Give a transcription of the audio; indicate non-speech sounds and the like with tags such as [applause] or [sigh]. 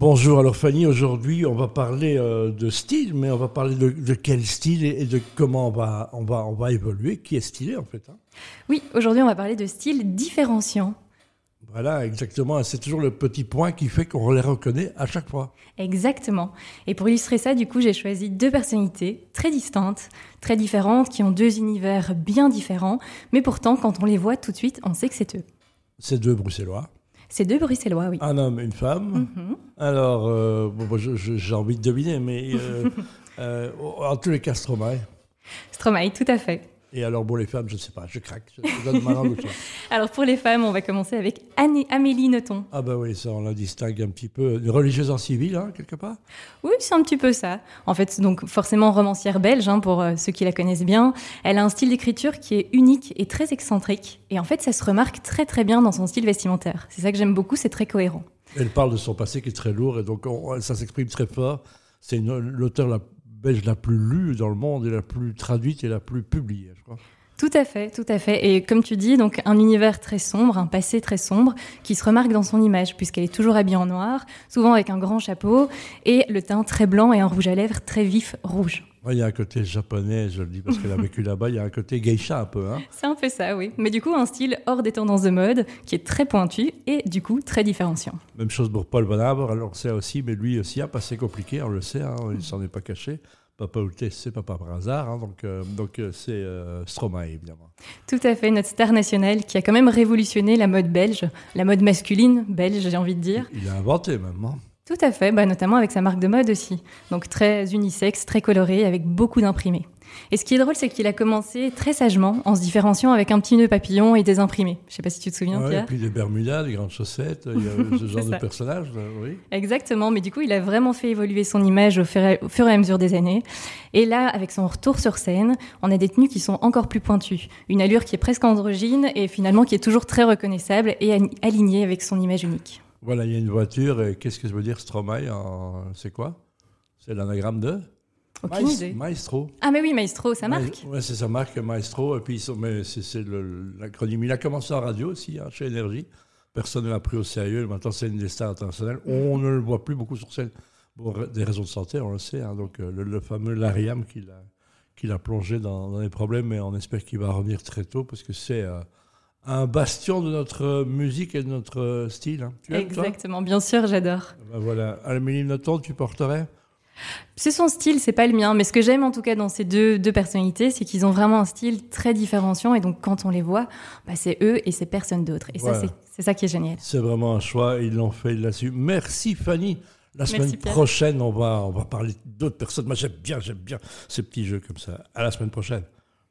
Bonjour, alors Fanny, aujourd'hui on va parler euh, de style, mais on va parler de, quel style et, de comment on va, on, va, on va évoluer, qui est stylé en fait. Hein. Oui, aujourd'hui on va parler de style différenciant. Voilà, exactement. C'est toujours le petit point qui fait qu'on les reconnaît à chaque fois. Exactement. Et pour illustrer ça, du coup, j'ai choisi deux personnalités très distinctes, très différentes, qui ont deux univers bien différents, mais pourtant, quand on les voit tout de suite, on sait que c'est eux. C'est deux Bruxellois. C'est deux Bruxellois, oui. Un homme et une femme. Mhm. Alors, euh, bon, j'ai envie de deviner, mais euh, [laughs] euh, en tous les cas, Stromae. Stromae, tout à fait. Et alors, pour les femmes, je ne sais pas, je craque. Je donne ma langue [laughs] alors, pour les femmes, on va commencer avec Anne Amélie Nothomb. Ah, bah oui, ça, on la distingue un petit peu. Une religieuse en civil, hein, quelque part Oui, c'est un petit peu ça. En fait, donc, forcément, romancière belge, hein, pour euh, ceux qui la connaissent bien. Elle a un style d'écriture qui est unique et très excentrique. Et en fait, ça se remarque très, très bien dans son style vestimentaire. C'est ça que j'aime beaucoup, c'est très cohérent. Elle parle de son passé qui est très lourd, et donc ça s'exprime très fort. C'est l'auteur la belge la plus lue dans le monde et la plus traduite et la plus publiée, je crois. Tout à fait, tout à fait. Et comme tu dis, donc un univers très sombre, un passé très sombre, qui se remarque dans son image, puisqu'elle est toujours habillée en noir, souvent avec un grand chapeau, et le teint très blanc et un rouge à lèvres très vif rouge. il y a un côté japonais, je le dis parce qu'elle a vécu là-bas, il y a un côté geisha un peu. Hein C'est un peu ça, oui. Mais du coup, un style hors des tendances de mode, qui est très pointu et du coup très différenciant. Même chose pour Paul Van alors sait aussi, mais lui aussi a passé compliqué, on le sait, hein, il s'en est pas caché. Papa c'est pas par hasard, hein, donc euh, donc euh, c'est euh, Stromae évidemment. Tout à fait, notre star nationale qui a quand même révolutionné la mode belge, la mode masculine belge, j'ai envie de dire. Il a inventé même. Hein. Tout à fait, bah, notamment avec sa marque de mode aussi. Donc très unisexe, très coloré, avec beaucoup d'imprimés. Et ce qui est drôle, c'est qu'il a commencé très sagement en se différenciant avec un petit nœud papillon et des imprimés. Je ne sais pas si tu te souviens, Pierre. Et puis des Bermudas, des grandes chaussettes, il y a [laughs] ce genre de personnage, oui. Exactement, mais du coup, il a vraiment fait évoluer son image au fur, et, à mesure des années. Et là, avec son retour sur scène, on a des tenues qui sont encore plus pointues. Une allure qui est presque androgyne et finalement qui est toujours très reconnaissable et alignée avec son image unique. Voilà, il y a une voiture. Et qu'est-ce que ça veut dire Stromae C'est quoi? C'est l'anagramme de? Maestro. Ah, mais oui, Maestro, sa marque. Oui, c'est sa marque, Maestro. Et puis, c'est l'acronyme. Il a commencé en radio aussi, hein, chez Énergie. Personne ne l'a pris au sérieux. Maintenant, c'est une des stars internationales. On ne le voit plus beaucoup sur scène pour des raisons de santé, on le sait. Hein. donc, euh, le, fameux Lariam qui l'a plongé dans, les problèmes, mais on espère qu'il va revenir très tôt parce que c'est. Euh, un bastion de notre musique et de notre style. Hein. Exactement, bien sûr, j'adore. Ben voilà. Amélie Nothomb, tu porterais? C'est son style, c'est pas le mien. Mais ce que j'aime en tout cas dans ces deux, deux personnalités, c'est qu'ils ont vraiment un style très différenciant. Et donc quand on les voit, bah, c'est eux et c'est personne d'autre. Et ça, c'est ça qui est génial. C'est vraiment un choix. Ils l'ont fait, ils l'ont su. Merci Fanny. La semaine prochaine, on va, on va parler d'autres personnes. Moi, j'aime bien, j'aime bien ces petits jeux comme ça. À la semaine prochaine.